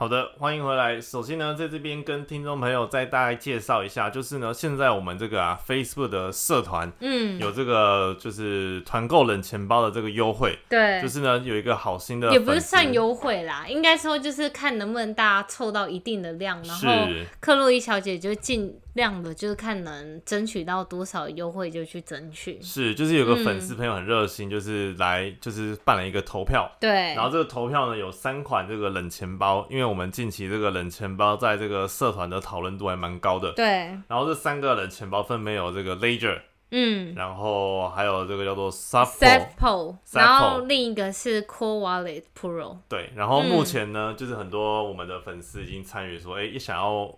好的，欢迎回来。首先呢，在这边跟听众朋友再大概介绍一下，就是呢，现在我们这个啊，Facebook 的社团，嗯，有这个就是团购冷钱包的这个优惠，对，就是呢有一个好心的，也不是算优惠啦，应该说就是看能不能大家凑到一定的量，然后克洛伊小姐就尽量的，就是看能争取到多少优惠就去争取。是，就是有个粉丝朋友很热心，就是来就是办了一个投票，对，然后这个投票呢有三款这个冷钱包，因为我们近期这个冷钱包在这个社团的讨论度还蛮高的。对。然后这三个冷钱包分别有这个 Ledger，嗯，然后还有这个叫做 s u p p o 然后另一个是 Core Wallet Pro。对。然后目前呢，就是很多我们的粉丝已经参与说，哎，也想要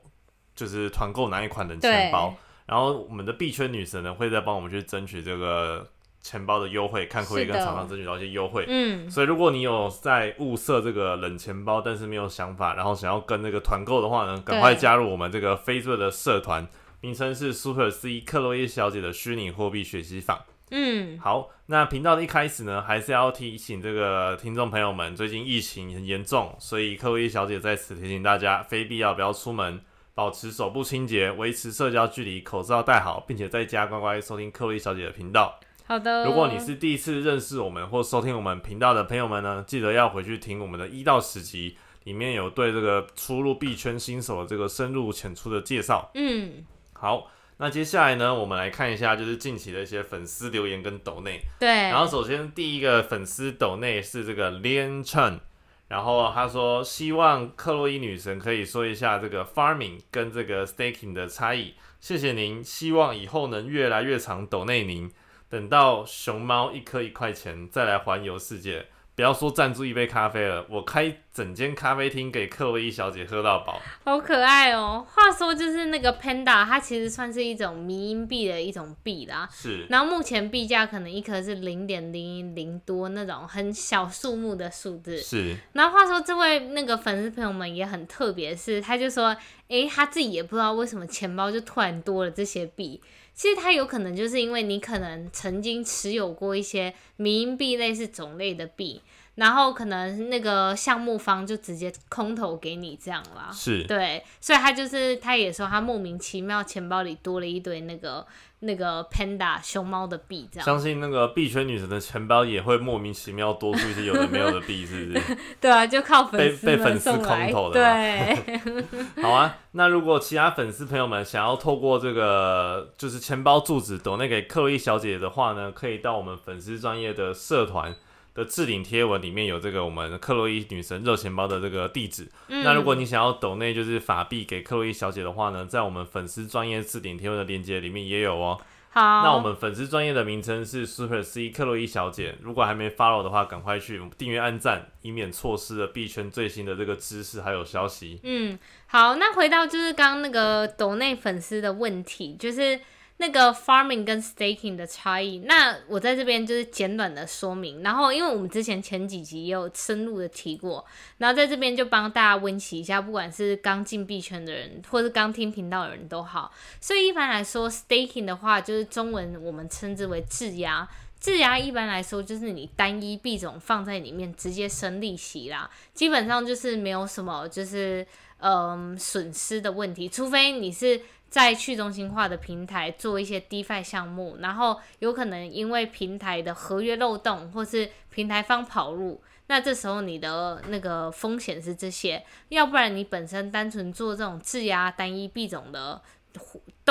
就是团购哪一款冷钱包。然后我们的币圈女神呢，会再帮我们去争取这个。钱包的优惠，看可以跟厂商争取到一些优惠。嗯，所以如果你有在物色这个冷钱包，但是没有想法，然后想要跟那个团购的话呢，赶快加入我们这个 Facebook 的社团，名称是 Super C 克洛伊小姐的虚拟货币学习坊。嗯，好，那频道的一开始呢，还是要提醒这个听众朋友们，最近疫情很严重，所以克洛伊小姐在此提醒大家，非必要不要出门，保持手部清洁，维持社交距离，口罩戴好，并且在家乖乖收听克洛伊小姐的频道。好的。如果你是第一次认识我们或收听我们频道的朋友们呢，记得要回去听我们的一到十集，里面有对这个初入币圈新手的这个深入浅出的介绍。嗯，好，那接下来呢，我们来看一下就是近期的一些粉丝留言跟抖内。对。然后首先第一个粉丝抖内是这个 Lian Chen，然后他说希望克洛伊女神可以说一下这个 farming 跟这个 staking 的差异。谢谢您，希望以后能越来越长抖内您。等到熊猫一颗一块钱，再来环游世界。不要说赞助一杯咖啡了，我开整间咖啡厅给克洛伊小姐喝到饱。好可爱哦！话说就是那个 Panda，它其实算是一种迷因币的一种币啦。是。然后目前币价可能一颗是零点零零多那种很小数目的数字。是。然后话说这位那个粉丝朋友们也很特别，是他就说，诶，他自己也不知道为什么钱包就突然多了这些币。其实它有可能就是因为你可能曾经持有过一些民营币类似种类的币，然后可能那个项目方就直接空投给你这样啦。是，对，所以他就是他也说他莫名其妙钱包里多了一堆那个。那个 panda 熊猫的币，这样相信那个币圈女神的钱包也会莫名其妙多出一些有的没有的币，是不是？对啊，就靠粉丝被粉丝空投的。对，好啊。那如果其他粉丝朋友们想要透过这个就是钱包住址抖那给克洛伊小姐的话呢，可以到我们粉丝专业的社团。的置顶贴文里面有这个我们克洛伊女神热钱包的这个地址。那如果你想要抖内就是法币给克洛伊小姐的话呢，在我们粉丝专业置顶贴文的链接里面也有哦。好，那我们粉丝专业的名称是 Super C 克洛伊小姐。如果还没 follow 的话，赶快去订阅、按赞，以免错失了币圈最新的这个知识还有消息。嗯，好，那回到就是刚刚那个抖内粉丝的问题，就是。那个 farming 跟 staking 的差异，那我在这边就是简短的说明。然后，因为我们之前前几集也有深入的提过，然后在这边就帮大家温习一下，不管是刚进币圈的人，或是刚听频道的人都好。所以一般来说，staking 的话，就是中文我们称之为质押。质押一般来说就是你单一币种放在里面直接生利息啦，基本上就是没有什么就是嗯损失的问题，除非你是。在去中心化的平台做一些 DeFi 项目，然后有可能因为平台的合约漏洞，或是平台方跑路，那这时候你的那个风险是这些，要不然你本身单纯做这种质押单一币种的。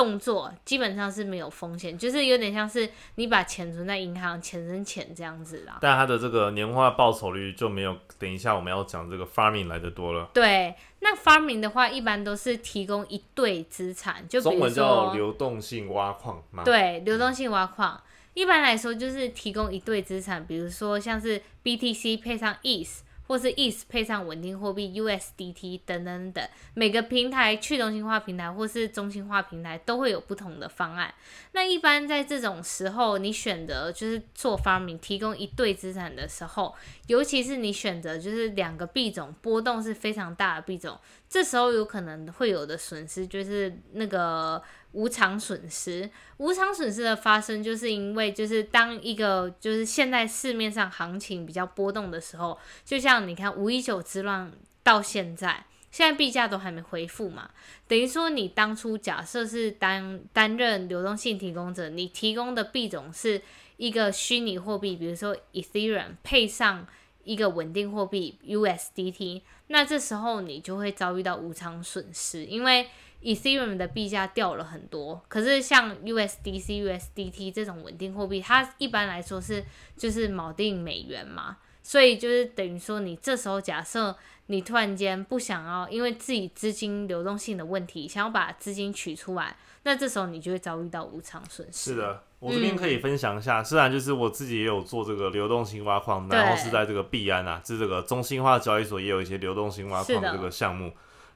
动作基本上是没有风险，就是有点像是你把钱存在银行，钱生钱这样子啦。但它的这个年化报酬率就没有等一下我们要讲这个 farming 来的多了。对，那 farming 的话，一般都是提供一对资产，就中文叫流动性挖矿嘛？对，流动性挖矿，一般来说就是提供一对资产，比如说像是 BTC 配上 ETH。或是 ETH 配上稳定货币 USDT 等等等，每个平台去中心化平台或是中心化平台都会有不同的方案。那一般在这种时候，你选择就是做 farming 提供一对资产的时候，尤其是你选择就是两个币种波动是非常大的币种，这时候有可能会有的损失就是那个。无偿损失，无偿损失的发生，就是因为就是当一个就是现在市面上行情比较波动的时候，就像你看五一九之乱到现在，现在币价都还没恢复嘛，等于说你当初假设是担担任流动性提供者，你提供的币种是一个虚拟货币，比如说 Ethereum 配上一个稳定货币 USDT，那这时候你就会遭遇到无偿损失，因为。Ethereum 的币价掉了很多，可是像 USDC、USDT 这种稳定货币，它一般来说是就是锚定美元嘛，所以就是等于说你这时候假设你突然间不想要，因为自己资金流动性的问题，想要把资金取出来，那这时候你就会遭遇到无偿损失。是的，我这边可以分享一下，虽然就是我自己也有做这个流动性挖矿，然后是在这个币安啊，是这个中心化交易所也有一些流动性挖矿这个项目。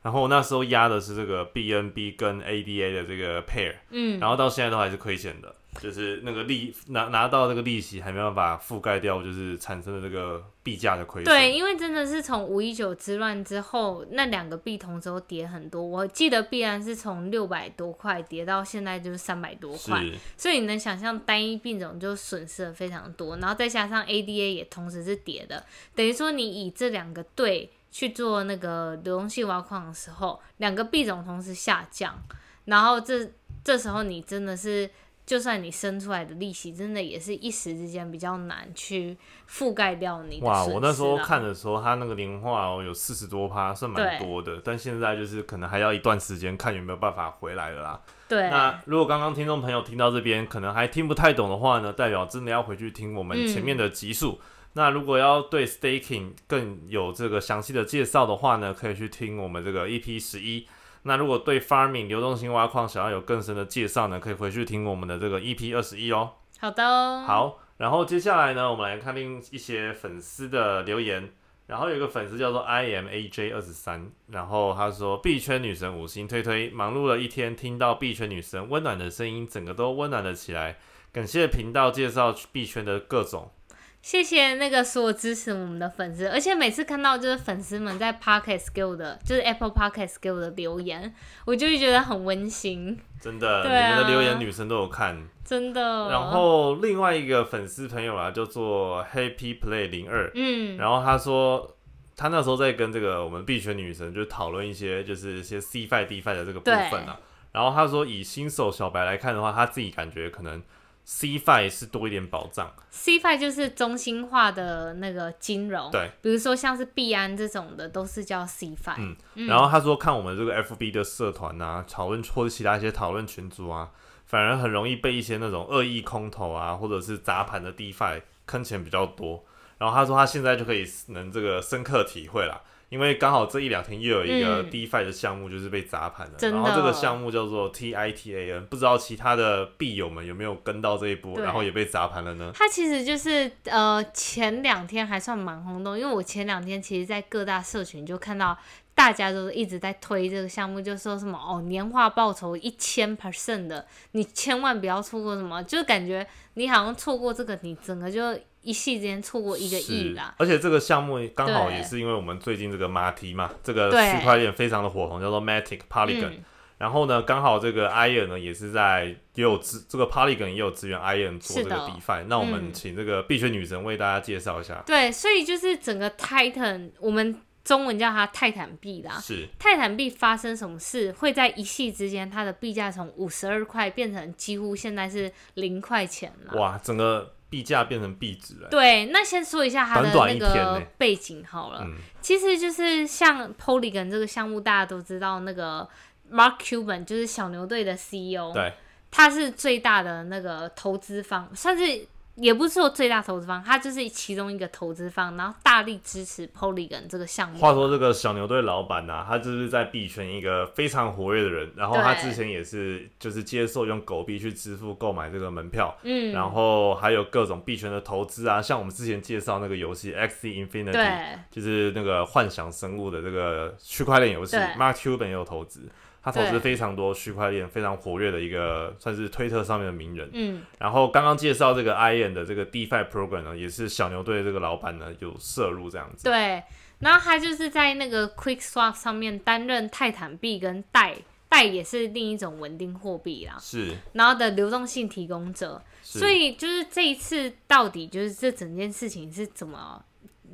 然后我那时候压的是这个 BNB 跟 ADA 的这个 pair，嗯，然后到现在都还是亏钱的，就是那个利拿拿到这个利息还没办法覆盖掉，就是产生的这个币价的亏损。对，因为真的是从五一九之乱之后，那两个币同时都跌很多。我记得币然是从六百多块跌到现在就是三百多块，所以你能想象单一币种就损失了非常多，然后再加上 ADA 也同时是跌的，等于说你以这两个对。去做那个流动性挖矿的时候，两个币种同时下降，然后这这时候你真的是，就算你生出来的利息，真的也是一时之间比较难去覆盖掉你的哇，我那时候看的时候，它那个年化哦有四十多趴，算蛮多的，但现在就是可能还要一段时间，看有没有办法回来了啦。对。那如果刚刚听众朋友听到这边，可能还听不太懂的话呢，代表真的要回去听我们前面的集数。那如果要对 staking 更有这个详细的介绍的话呢，可以去听我们这个 EP 十一。那如果对 farming 流动性挖矿想要有更深的介绍呢，可以回去听我们的这个 EP 二十一哦。好的。好，然后接下来呢，我们来看另一些粉丝的留言。然后有一个粉丝叫做 I M A J 二十三，然后他说币圈女神五星推推，忙碌了一天，听到币圈女神温暖的声音，整个都温暖了起来。感谢频道介绍币圈的各种。谢谢那个所有支持我们的粉丝，而且每次看到就是粉丝们在 Podcast 给我的，就是 Apple Podcast 给我的留言，我就会觉得很温馨。真的，你们的留言女生都有看，真的。然后另外一个粉丝朋友啊，叫做 Happy Play 零二，嗯，然后他说他那时候在跟这个我们币圈女神就讨论一些就是一些 C Fi D Fi 的这个部分啊，然后他说以新手小白来看的话，他自己感觉可能。CFI 是多一点保障，CFI 就是中心化的那个金融，对，比如说像是币安这种的，都是叫 CFI。嗯，然后他说看我们这个 FB 的社团啊，讨论或者其他一些讨论群组啊，反而很容易被一些那种恶意空投啊，或者是砸盘的 DeFi 坑钱比较多。然后他说他现在就可以能这个深刻体会了。因为刚好这一两天又有一个 DeFi 的项目就是被砸盘了，然后这个项目叫做 TITAN，不知道其他的币友们有没有跟到这一波，然后也被砸盘了呢？它其实就是呃前两天还算蛮轰动，因为我前两天其实在各大社群就看到大家都一直在推这个项目，就说什么哦年化报酬一千 percent 的，你千万不要错过什么，就感觉你好像错过这个，你整个就。一夕之间错过一个亿啦！而且这个项目刚好也是因为我们最近这个马蹄嘛，这个区块链非常的火红，叫做 Matic Polygon。然后呢，刚好这个 Iron 呢也是在也有资，这个 Polygon 也有资源 Iron 做这个 DeFi。那我们请这个币圈女神为大家介绍一下。对，所以就是整个 Titan，我们中文叫它泰坦币啦。是泰坦币发生什么事，会在一夕之间，它的币价从五十二块变成几乎现在是零块钱了。哇，整个。币价变成币值了。对，那先说一下它的那个背景好了。其实就是像 Polygon 这个项目，大家都知道，那个 Mark Cuban 就是小牛队的 CEO，对，他是最大的那个投资方，算是也不是说最大投资方，他就是其中一个投资方，然后大力支持 Polygon 这个项目。话说这个小牛队老板呐、他就是在币圈一个非常活跃的人，然后他之前也是就是接受用狗币去支付购买这个门票，嗯，然后还有各种币圈的投资啊，像我们之前介绍那个游戏 X Infinity，对就是那个幻想生物的这个区块链游戏，Mark Cuban 也有投资，他投资非常多区块链非常活跃的一个算是推特上面的名人。嗯，然后刚刚介绍这个 IN 的这个 DeFi program 呢，也是小牛队这个老板呢有涉入这样子。对，然后他就是在那个 Quick Swap 上面担任泰坦币跟代代也是另一种稳定货币啦，是，然后的流动性提供者。所以就是这一次到底就是这整件事情是怎么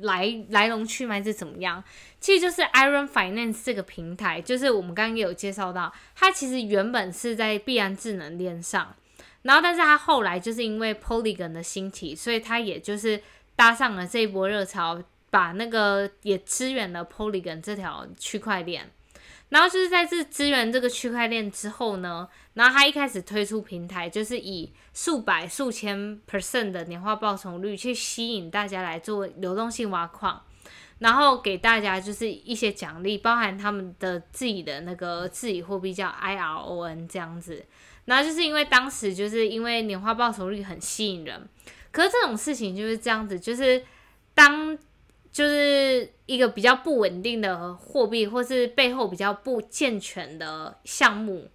来来龙去脉是怎么样？其实就是 Iron Finance 这个平台，就是我们刚刚也有介绍到，它其实原本是在币安智能链上，然后但是它后来就是因为 Polygon 的兴起，所以它也就是搭上了这一波热潮，把那个也支援了 Polygon 这条区块链。然后就是在这支援这个区块链之后呢，然后他一开始推出平台，就是以数百、数千 percent 的年化报酬率去吸引大家来做流动性挖矿，然后给大家就是一些奖励，包含他们的自己的那个自己货币叫 IRON 这样子。然后就是因为当时就是因为年化报酬率很吸引人，可是这种事情就是这样子，就是当就是一个比较不稳定的货币，或是背后比较不健全的项目，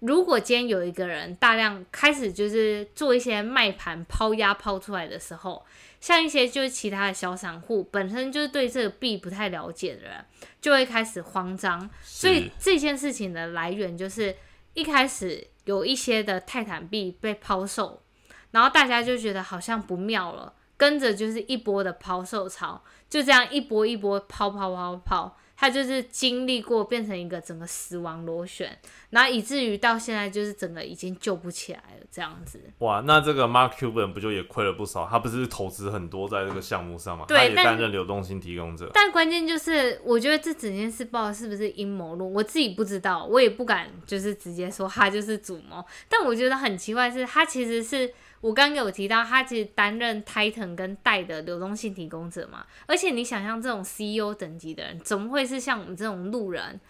如果今天有一个人大量开始就是做一些卖盘抛压抛出来的时候，像一些就是其他的小散户本身就是对这个币不太了解的人，就会开始慌张。所以这件事情的来源就是一开始有一些的泰坦币被抛售，然后大家就觉得好像不妙了，跟着就是一波的抛售潮，就这样一波一波抛抛抛抛，他就是经历过变成一个整个死亡螺旋，然后以至于到现在就是整个已经救不起来了这样子。哇，那这个 Mark Cuban 不就也亏了不少？他不是投资很多在这个项目上嘛？对他也担任流动性提供者。但关键就是，我觉得这整件事报的是不是阴谋论，我自己不知道，我也不敢就是直接说他就是主谋。但我觉得很奇怪的是，他其实是我刚刚有提到，他其实担任 Titan 跟代的流动性提供者嘛。而且你想象这种 CEO 等级的人，怎么会是像我们这种路人，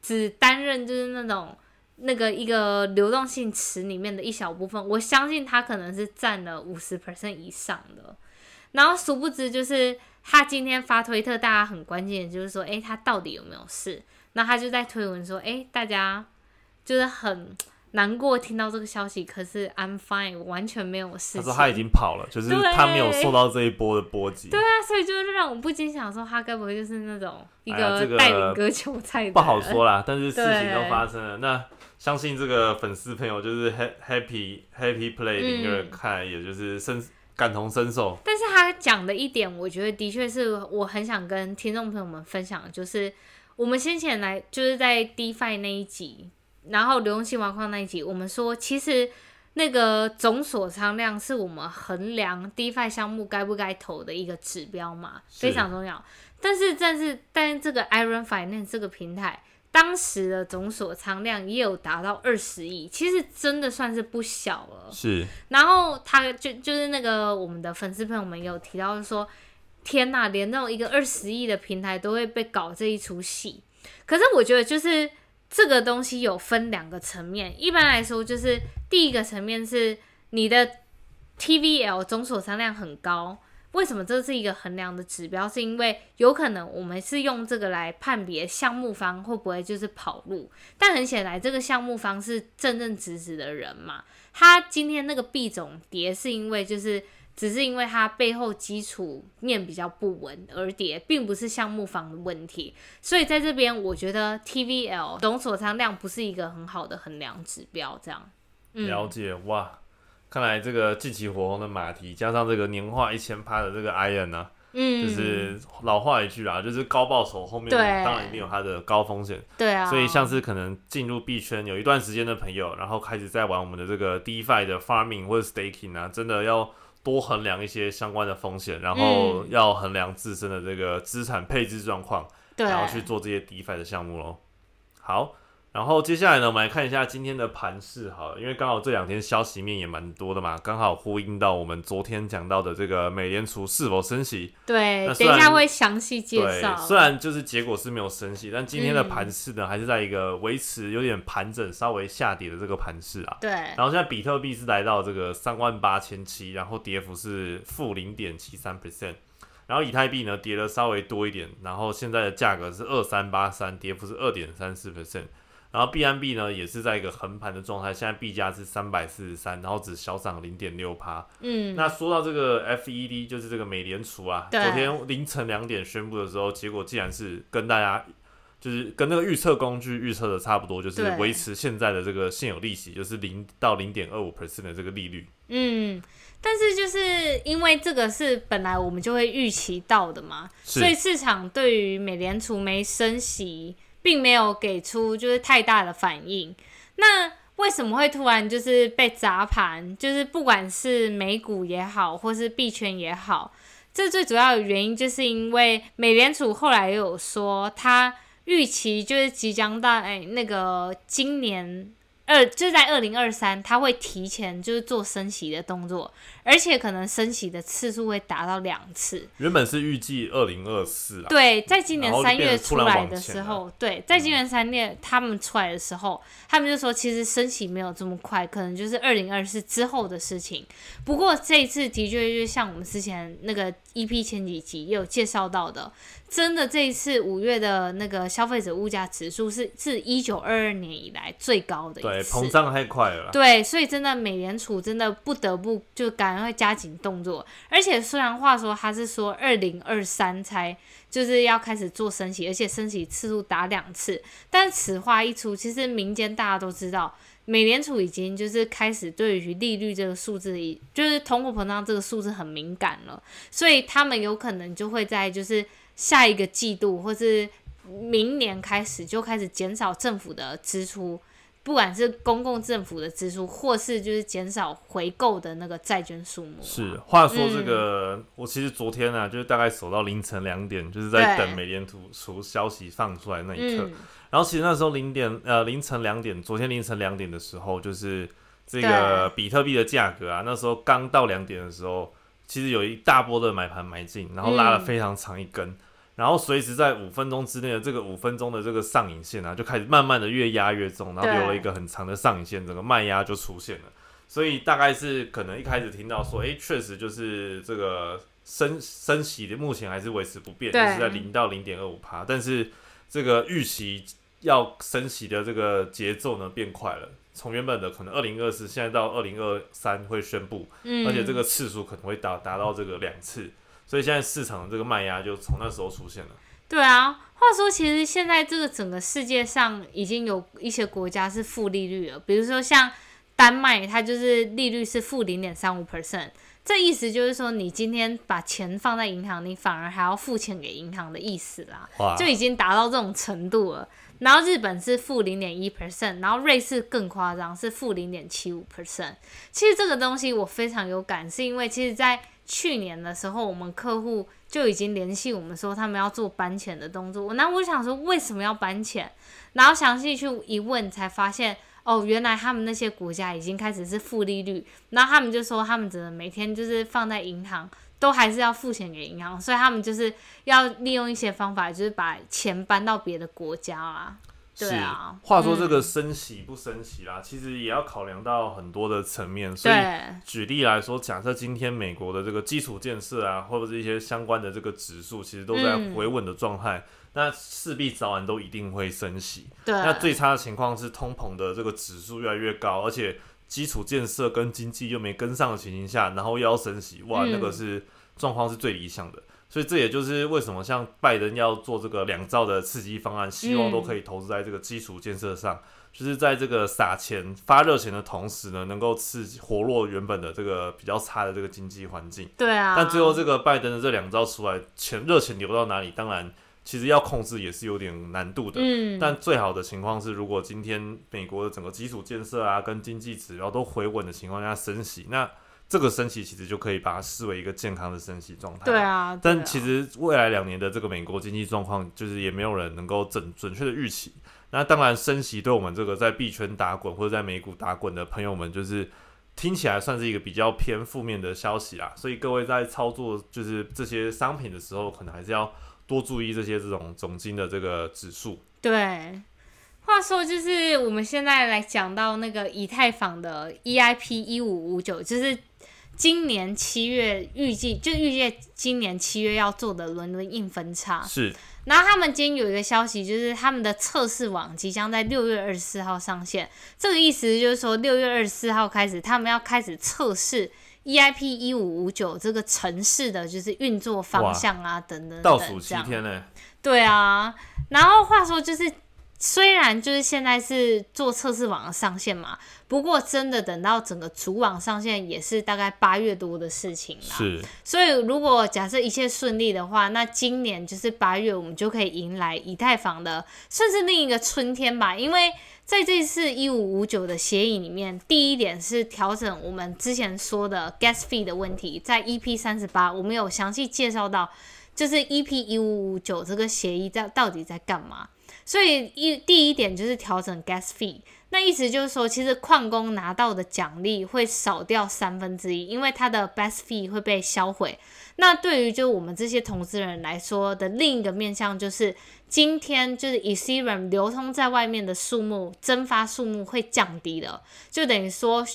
只担任就是那种那个一个流动性池里面的一小部分？我相信他可能是占了五十 percent 以上的。然后殊不知，就是他今天发推特，大家很关键就是说，诶，他到底有没有事？那他就在推文说，诶，大家就是很难过听到这个消息，可是 I'm fine，我完全没有事情。他说他已经跑了，就是他没有受到这一波的波及。对啊，所以就是让我不禁想说，他该不会就是那种一个带领割韭菜？不好说啦，但是事情都发生了。那相信这个粉丝朋友就是 ha- happy happy play 嗯零二，看来也就是深感同身受。但是他讲的一点，我觉得的确是我很想跟听众朋友们分享的，就是我们先前来就是在 DeFi 那一集，然后流动性挖矿那一集，我们说其实那个总锁仓量是我们衡量 DeFi 项目该不该投的一个指标嘛，非常重要。但是但是但是这个 Iron Finance 这个平台。当时的总锁仓量也有达到二十亿，其实真的算是不小了。是然后他就就是那个我们的粉丝朋友们有提到说，天呐，连那种一个二十亿的平台都会被搞这一出戏。可是我觉得就是这个东西有分两个层面，一般来说就是第一个层面是你的 TVL 总锁仓量很高。为什么这是一个衡量的指标？是因为有可能我们是用这个来判别项目方会不会就是跑路，但很显然这个项目方是正正直直的人嘛，他今天那个币种跌是因为就是只是因为它背后基础面比较不稳而跌，并不是项目房的问题。所以在这边，我觉得 TVL 总锁仓量不是一个很好的衡量指标。这样，嗯，了解哇。看来这个近期火红的马蹄，加上这个年化一千趴的这个 Iron 呢、嗯，就是老话一句啦，就是高报酬后面对当然一定有它的高风险。对啊，所以像是可能进入币圈有一段时间的朋友，然后开始在玩我们的这个 DeFi 的 farming 或者 staking 啊，真的要多衡量一些相关的风险，然后嗯要衡量自身的这个资产配置状况，对，然后去做这些 DeFi 的项目喽。好，然后接下来呢，我们来看一下今天的盘势，好了，因为刚好这两天消息面也蛮多的嘛，刚好呼应到我们昨天讲到的这个美联储是否升息。对，等一下会详细介对绍，。虽然就是结果是没有升息，但今天的嗯盘势呢，还是在一个维持有点盘整、稍微下跌的这个盘势啊。对然后现在比特币是来到这个三万八千七，然后跌幅是负零点七三 percent，然后以太币呢跌了稍微多一点，然后现在的价格是二三八三，跌幅是二点三四 percent。然后 BNB 呢也是在一个横盘的状态，现在币价是三百四十三，然后只小涨零点六趴。嗯，那说到这个 FED，就是这个美联储啊，昨天凌晨两点宣布的时候，结果竟然是跟大家就是跟那个预测工具预测的差不多，就是对维持现在的这个现有利息，就是零到零点二五 percent 的这个利率。嗯，但是就是因为这个是本来我们就会预期到的嘛，所以市场对于美联储没升息，并没有给出就是太大的反应。那为什么会突然就是被砸盘？就是不管是美股也好，或是币圈也好，这最主要的原因就是因为美联储后来也有说，它预期就是即将到哎那个今年二就是在二零二三，它会提前就是做升息的动作，而且可能升息的次数会达到两次。原本是预计二零二四啊，对，在今年三月出来的时候，对，在今年三月他们出来的时候，他们就说其实升息没有这么快，可能就是二零二四之后的事情。不过这一次的确就是像我们之前那个 EP 前几集也有介绍到的，真的这一次五月的那个消费者物价指数是自一九二二年以来最高的对，膨胀太快了。对，所以真的美联储真的不得不就赶快加紧动作，而且虽然话说他是说二零二三才就是要开始做升息，而且升息次数打两次，但此话一出，其实民间大家都知道，美联储已经就是开始对于利率这个数字，就是通货膨胀这个数字很敏感了，所以他们有可能就会在就是下一个季度或是明年开始就开始减少政府的支出。不管是公共政府的支出，或是就是减少回购的那个债券数目啊、是，话说这嗯个，我其实昨天啊，就是大概守到凌晨两点，就是在等美联储出消息放出来那一刻。嗯，然后其实那时候零点呃凌晨两点，昨天凌晨两点的时候，就是这个比特币的价格啊，那时候刚到两点的时候，其实有一大波的买盘买进，然后拉了嗯非常长一根，然后随时在五分钟之内的这个五分钟的这个上影线啊，就开始慢慢的越压越重，然后对留了一个很长的上影线，整个卖压就出现了。所以大概是可能一开始听到说，诶，确实就是这个升升息的目前还是维持不变，就是在零到零点二五趴，但是这个预期要升息的这个节奏呢变快了，从原本的可能二零二四，现在到二零二三会宣布，嗯，而且这个次数可能会达达到这个两次，所以现在市场的这个卖压就从那时候出现了。对啊。话说，其实现在这个整个世界上已经有一些国家是负利率了，比如说像丹麦，它就是利率是负零点三五 percent。这意思就是说，你今天把钱放在银行，你反而还要付钱给银行的意思啦。就已经达到这种程度了。然后日本是负零点一 percent，然后瑞士更夸张是负零点七五 percent。其实这个东西我非常有感，是因为其实在去年的时候，我们客户就已经联系我们说他们要做搬钱的动作。那我想说为什么要搬钱？然后详细去一问才发现。哦，原来他们那些国家已经开始是负利率，然后他们就说他们只能每天就是放在银行，都还是要付钱给银行，所以他们就是要利用一些方法，就是把钱搬到别的国家啦。对啊是，话说这个升息不升息啦，其实也要考量到很多的层面。所以，举例来说，假设今天美国的这个基础建设啊，或者是一些相关的这个指数，其实都在嗯回稳的状态，那势必早晚都一定会升息。对，那最差的情况是通膨的这个指数越来越高，而且基础建设跟经济又没跟上的情形下，然后又要升息，哇，嗯那个是状况是最理想的。所以这也就是为什么像拜登要做这个两兆的刺激方案，希望都可以投资在这个基础建设上，就是在这个撒钱发热钱的同时呢，能够刺激活络原本的这个比较差的这个经济环境。对啊，但最后这个拜登的这两招出来，钱热钱流到哪里，当然其实要控制也是有点难度的。嗯，但最好的情况是，如果今天美国的整个基础建设啊，跟经济指标都回稳的情况下升息，那这个升息其实就可以把它视为一个健康的升息状态。对。啊，对啊但其实未来两年的这个美国经济状况，就是也没有人能够准准确的预期。那当然，升息对我们这个在币圈打滚或者在美股打滚的朋友们，就是听起来算是一个比较偏负面的消息啦。所以各位在操作就是这些商品的时候，可能还是要多注意这些这种总金的这个指数。对，话说就是我们现在来讲到那个以太坊的 EIP 一五五九，就是今年七月预计就预计今年七月要做的伦敦硬分叉。是，然后他们今天有一个消息，就是他们的测试网即将在六月二十四号上线。这个意思就是说，六月二十四号开始，他们要开始测试 EIP 一五五九这个城市的就是运作方向啊，等等倒数七天呢。对啊，然后话说就是，虽然就是现在是做测试网的上线嘛，不过真的等到整个主网上线也是大概八月多的事情啦。是，所以如果假设一切顺利的话，那今年就是八月，我们就可以迎来以太坊的算是另一个春天吧。因为在这次一五五九的协议里面，第一点是调整我们之前说的 gas fee 的问题，在 EP 三十八我们有详细介绍到。就是 EP 一五五九这个协议在到底在干嘛？所以一第一点就是调整 gas fee，那意思就是说，其实矿工拿到的奖励会少掉三分之一，因为它的 gas fee 会被销毁。那对于就我们这些投资人来说的另一个面向，就是今天就是 Ethereum 流通在外面的数目蒸发数目会降低了，就等于说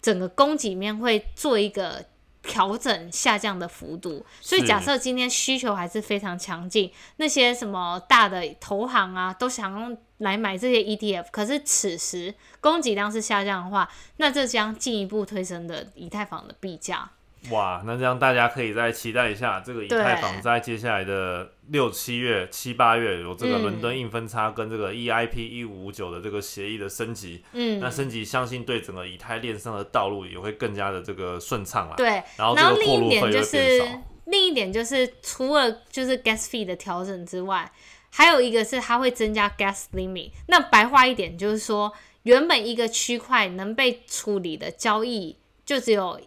整个供给面会做一个。调整下降的幅度，所以假设今天需求还是非常强劲，那些什么大的投行啊，都想用来买这些 ETF，可是此时供给量是下降的话，那这将进一步推升的以太坊的币价。哇，那这样大家可以再期待一下，这个以太坊在接下来的六七月、七八月有这个伦敦硬分叉跟这个 EIP 一五五九的这个协议的升级。嗯，那升级相信对整个以太链上的道路也会更加的这个顺畅了。对，然后另一点就是另一点就是除了就是 gas fee 的调整之外，还有一个是它会增加 gas limit。那白话一点就是说，原本一个区块能被处理的交易就只有。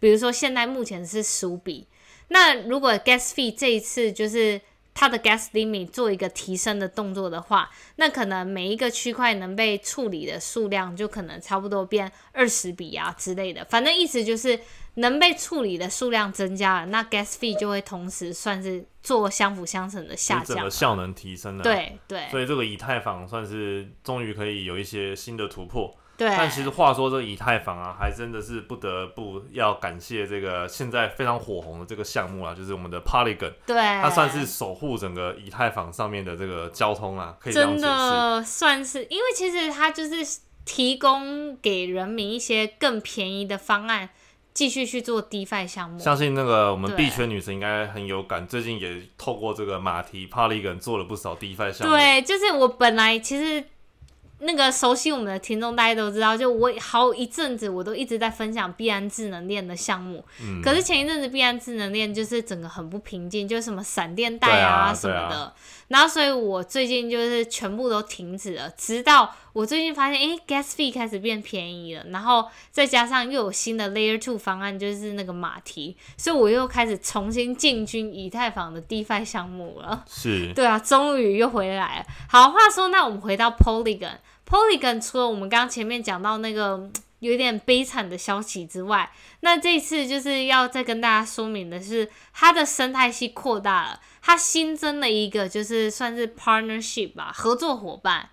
比如说，现在目前是十五笔，那如果 gas fee 这一次就是它的 gas limit 做一个提升的动作的话，那可能每一个区块能被处理的数量就可能差不多变二十笔啊之类的。反正意思就是能被处理的数量增加了，那 gas fee 就会同时算是做相辅相成的下降，整个效能提升了。对对，所以这个以太坊算是终于可以有一些新的突破。但其实话说，这以太坊啊，还真的是不得不要感谢这个现在非常火红的这个项目啊，就是我们的 Polygon。对，它算是守护整个以太坊上面的这个交通啊，可以这样解释。算是，因为其实它就是提供给人民一些更便宜的方案，继续去做 DeFi 项目。相信那个我们币圈女神应该很有感，最近也透过这个马蹄 Polygon 做了不少 DeFi 项目。对，就是我本来其实。那个熟悉我们的听众，大家都知道，就我好一阵子，我都一直在分享必安智能链的项目。嗯。可是前一阵子必安智能链就是整个很不平静，就是什么闪电贷啊什么的。然后，所以我最近就是全部都停止了，直到我最近发现，哎，gas fee 开始变便宜了，然后再加上又有新的 layer two 方案，就是那个马蹄，所以我又开始重新进军以太坊的 DeFi 项目了。是。对啊，终于又回来了。好，话说，那我们回到 Polygon。Polygon 除了我们刚刚前面讲到那个 有点悲惨的消息之外，那这次就是要再跟大家说明的是，它的生态系扩大了，它新增了一个就是算是 partnership 吧，合作伙伴。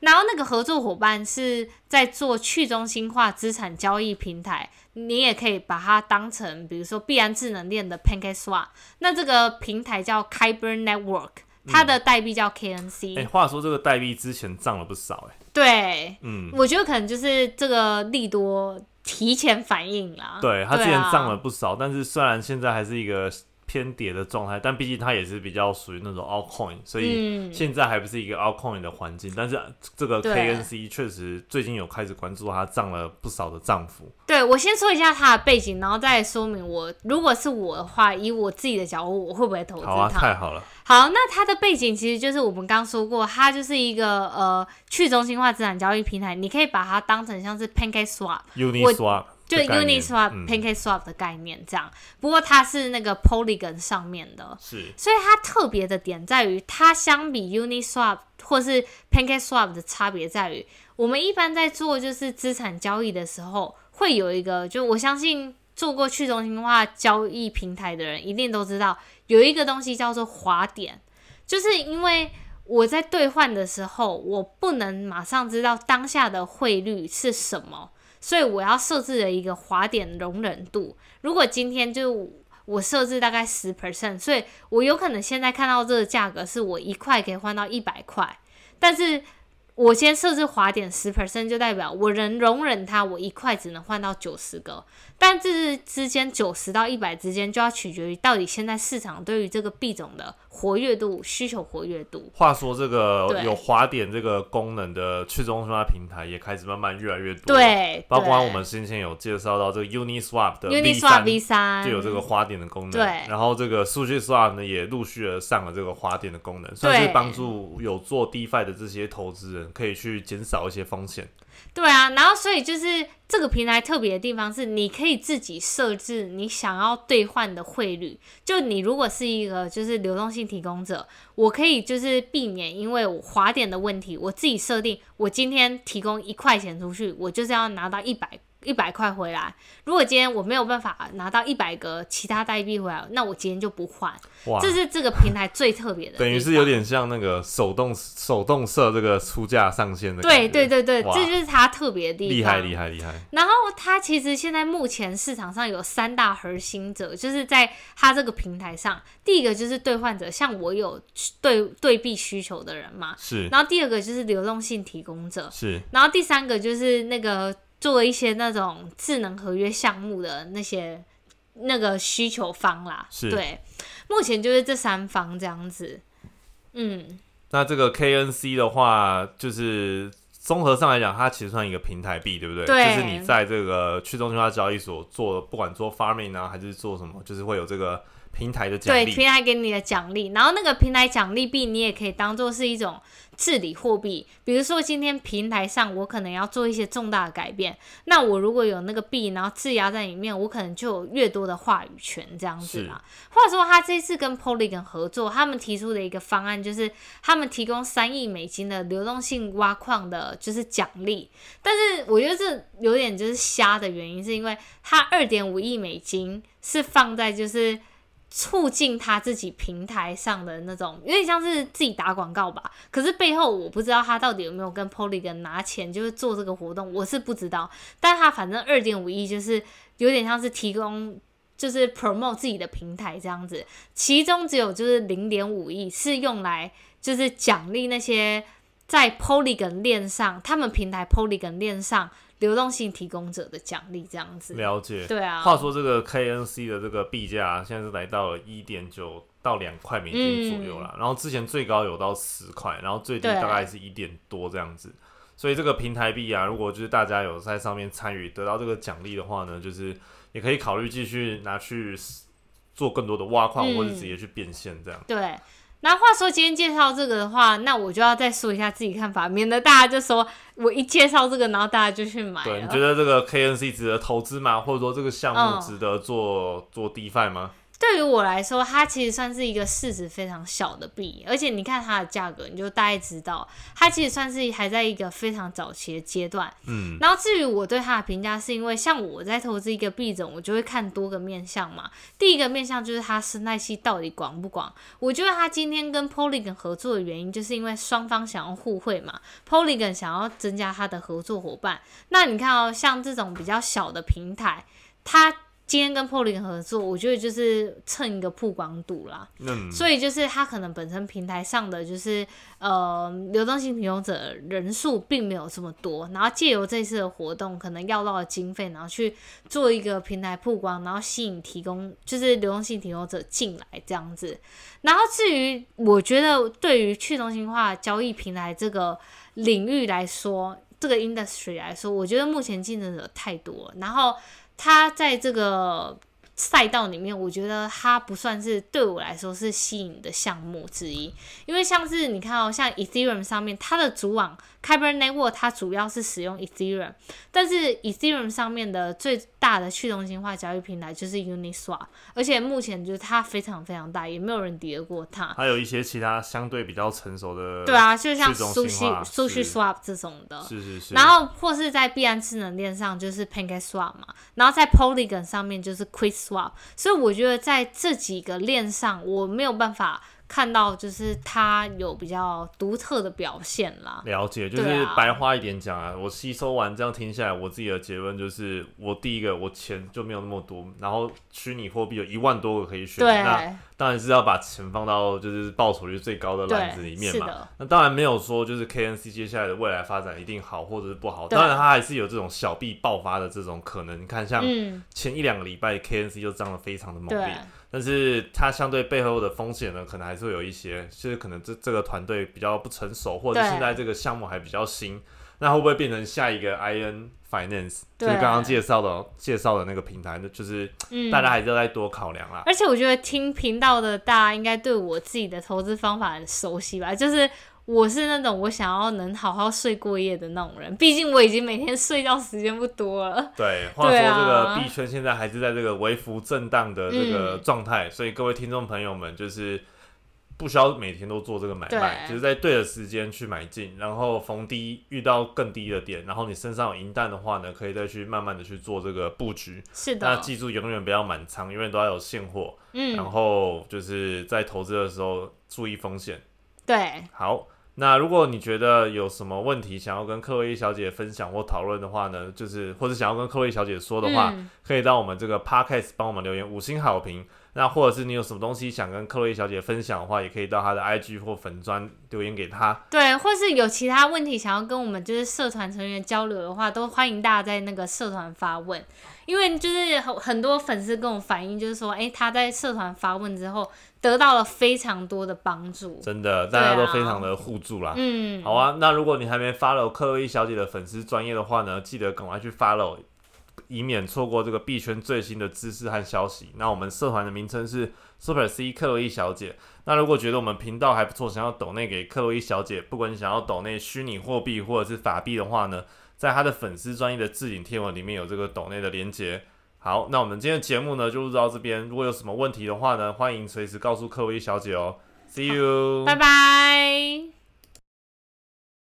然后那个合作伙伴是在做去中心化资产交易平台，你也可以把它当成比如说币安智能链的 PancakeSwap。那这个平台叫 Kyber Network。它的代币叫 KNC。哎，话说这个代币之前涨了不少，哎。对，嗯，我觉得可能就是这个利多提前反应啦。对，它之前涨了不少，但是虽然现在还是一个。偏跌的状态，但毕竟它也是比较属于那种 altcoin，所以现在还不是一个 altcoin 的环境。但是这个 KNC 确实最近有开始关注它，涨了不少的涨幅。对我先说一下它的背景，然后再说明我如果是我的话，以我自己的角度，我会不会投资它？好啊，太好了。好，那它的背景其实就是我们刚说过，它就是一个呃去中心化资产交易平台，你可以把它当成像是 PancakeSwap、Uniswap。就的概念 Uniswap、嗯。PancakeSwap 的概念这样。不过它是那个 Polygon 上面的，是。所以它特别的点在于，它相比 Uniswap 或是 PancakeSwap 的差别在于，我们一般在做就是资产交易的时候，会有一个，就我相信做过去中心化交易平台的人一定都知道，有一个东西叫做滑点，就是因为我在兑换的时候，我不能马上知道当下的汇率是什么，所以我要设置了一个滑点容忍度。如果今天就我设置大概十 percent，所以我有可能现在看到这个价格是我一块可以换到一百块，但是我先设置滑点十 percent，就代表我能容忍它，我一块只能换到九十个，但这是之间九十到一百之间就要取决于到底现在市场对于这个币种的活跃度、需求活跃度。话说，这个有滑点这个功能的去中心化平台也开始慢慢越来越多。，对，包括我们先前有介绍到这个 Uniswap 的 V Uniswap 三 V 三就有这个滑点的功能。对然后这个数据 Swap 呢也陆续的上了这个滑点的功能，算是对帮助有做 DeFi 的这些投资人可以去减少一些风险。对啊，然后所以就是这个平台特别的地方是，你可以自己设置你想要兑换的汇率。就你如果是一个就是流动性提供者，我可以就是避免因为我滑点的问题，我自己设定我今天提供一块钱出去，我就是要拿到一百一百块回来。如果今天我没有办法拿到一百个其他代币回来，那我今天就不换。哇，这是这个平台最特别的，等于是有点像那个手动手动设这个出价上限的对。对对对，这就是它特别的地方。厉害厉害厉害。然后它其实现在目前市场上有三大核心者，就是在它这个平台上，第一个就是兑换者，像我有对对币需求的人嘛，是然后第二个就是流动性提供者，是然后第三个就是那个做一些那种智能合约项目的那些那个需求方啦，是。对，目前就是这三方这样子，嗯，那这个 KNC 的话，就是综合上来讲，它其实算一个平台币，对不对？对。就是你在这个去中心化交易所做，不管做 farming 啊，还是做什么，就是会有这个平台的奖对，励。平台给你的奖励，然后那个平台奖励币你也可以当做是一种治理货币。比如说今天平台上我可能要做一些重大的改变，那我如果有那个币，然后质押在里面，我可能就有越多的话语权这样子啦。或者说他这次跟 Polygon 合作，他们提出的一个方案就是他们提供三亿美金的流动性挖矿的，就是奖励。但是我觉得这有点就是瞎的原因，是因为他二点五亿美金是放在就是。促进他自己平台上的那种，有点像是自己打广告吧。可是背后我不知道他到底有没有跟 Polygon 拿钱，就是做这个活动，我是不知道。但他反正二点五亿就是有点像是提供，就是 promote 自己的平台这样子，其中只有就是零点五亿是用来就是奖励那些在 Polygon 链上，他们平台 Polygon 链上流动性提供者的奖励这样子。了解。对啊，话说这个 KNC 的这个币价现在是来到了一点九到两块美金左右啦，然后之前最高有到十块，然后最低大概是一点多这样子。所以这个平台币啊，如果就是大家有在上面参与得到这个奖励的话呢，就是也可以考虑继续拿去做更多的挖矿，嗯或者直接去变现这样。对，那话说今天介绍这个的话，那我就要再说一下自己看法，免得大家就说我一介绍这个，然后大家就去买对，你了。觉得这个 KNC 值得投资吗？或者说这个项目嗯值得做、做 DeFi 吗？对于我来说，它其实算是一个市值非常小的币，而且你看它的价格，你就大概知道，它其实算是还在一个非常早期的阶段。嗯，然后至于我对它的评价，是因为像我在投资一个币种，我就会看多个面向嘛。第一个面向就是它生态系到底广不广。我觉得它今天跟 Polygon 合作的原因，就是因为双方想要互惠嘛。Polygon 想要增加它的合作伙伴。那你看哦，像这种比较小的平台，它今天跟 Polygon 合作，我觉得就是蹭一个曝光度啦。嗯，所以就是他可能本身平台上的就是呃流动性提供者人数并没有这么多，然后借由这次的活动，可能要到的经费，然后去做一个平台曝光，然后吸引提供就是流动性提供者进来这样子。然后至于我觉得对于去中心化交易平台这个领域来说，这个 industry 来说，我觉得目前竞争者太多了，然后他在这个赛道里面，我觉得它不算是对我来说是吸引的项目之一，因为像是你看哦，像 Ethereum 上面它的主网 Kyber Network 它主要是使用 Ethereum，但是 Ethereum 上面的最大的去中心化交易平台就是 Uniswap，而且目前就是它非常非常大，也没有人敌得过它。还有一些其他相对比较成熟的，对啊，就像 Sushi Sushi 是。Swap 这种的，是是是，然后或是在币安智能链上就是 PancakeSwap 嘛，然后在 Polygon 上面就是所以我觉得在这几个链上我没有办法看到就是它有比较独特的表现啦。了解，就是白话一点讲啊，我吸收完这样听下来，我自己的结论就是，我第一个我钱就没有那么多，然后虚拟货币有一万多个可以选，那当然是要把钱放到就是报酬率最高的篮子里，面嘛。那当然没有说就是 KNC 接下来的未来发展一定好或者是不好，当然它还是有这种小币爆发的这种可能。你看像嗯，前一两个礼拜 KNC 就涨得非常的猛烈，但是它相对背后的风险呢，可能还是会有一些，就是可能这这个团队比较不成熟，或者现在这个项目还比较新，那会不会变成下一个 IN Finance？就刚刚介绍的介绍的那个平台，那就是嗯，大家还是要再多考量啦。而且我觉得听频道的大家应该对我自己的投资方法很熟悉吧，就是。我是那种我想要能好好睡过夜的那种人，毕竟我已经每天睡觉时间不多了。对，话说这个币圈现在还是在这个微幅震荡的这个嗯状态，所以各位听众朋友们就是不需要每天都做这个买卖，对就是在对的时间去买进，然后逢低遇到更低的点，然后你身上有银弹的话呢，可以再去慢慢的去做这个布局。是的，那记住，永远不要满仓，永远都要有现货，嗯然嗯，后就是在投资的时候注意风险。对，好，那如果你觉得有什么问题想要跟克洛伊小姐分享或讨论的话呢，就是或者想要跟克洛伊小姐说的话，嗯可以到我们这个 podcast 帮我们留言五星好评。那或者是你有什么东西想跟克洛伊小姐分享的话，也可以到她的 IG 或粉专留言给她。对，或是有其他问题想要跟我们就是社团成员交流的话，都欢迎大家在那个社团发问，因为就是很很多粉丝跟我反映，就是说，哎、他在社团发问之后得到了非常多的帮助。真的，大家都非常的互助啦。嗯，好啊，那如果你还没 follow 克洛伊小姐的粉丝专业的话呢，记得赶快去 follow，以免错过这个币圈最新的知识和消息。那我们社团的名称是 Super C 克洛伊小姐。那如果觉得我们频道还不错，想要抖内给克洛伊小姐，不管你想要抖内虚拟货币或者是法币的话呢，在她的粉丝专业的置顶贴文里面有这个抖内的连接。好，那我们今天的节目呢就录到这边。如果有什么问题的话呢，欢迎随时告诉克威小姐哦。See you，拜拜。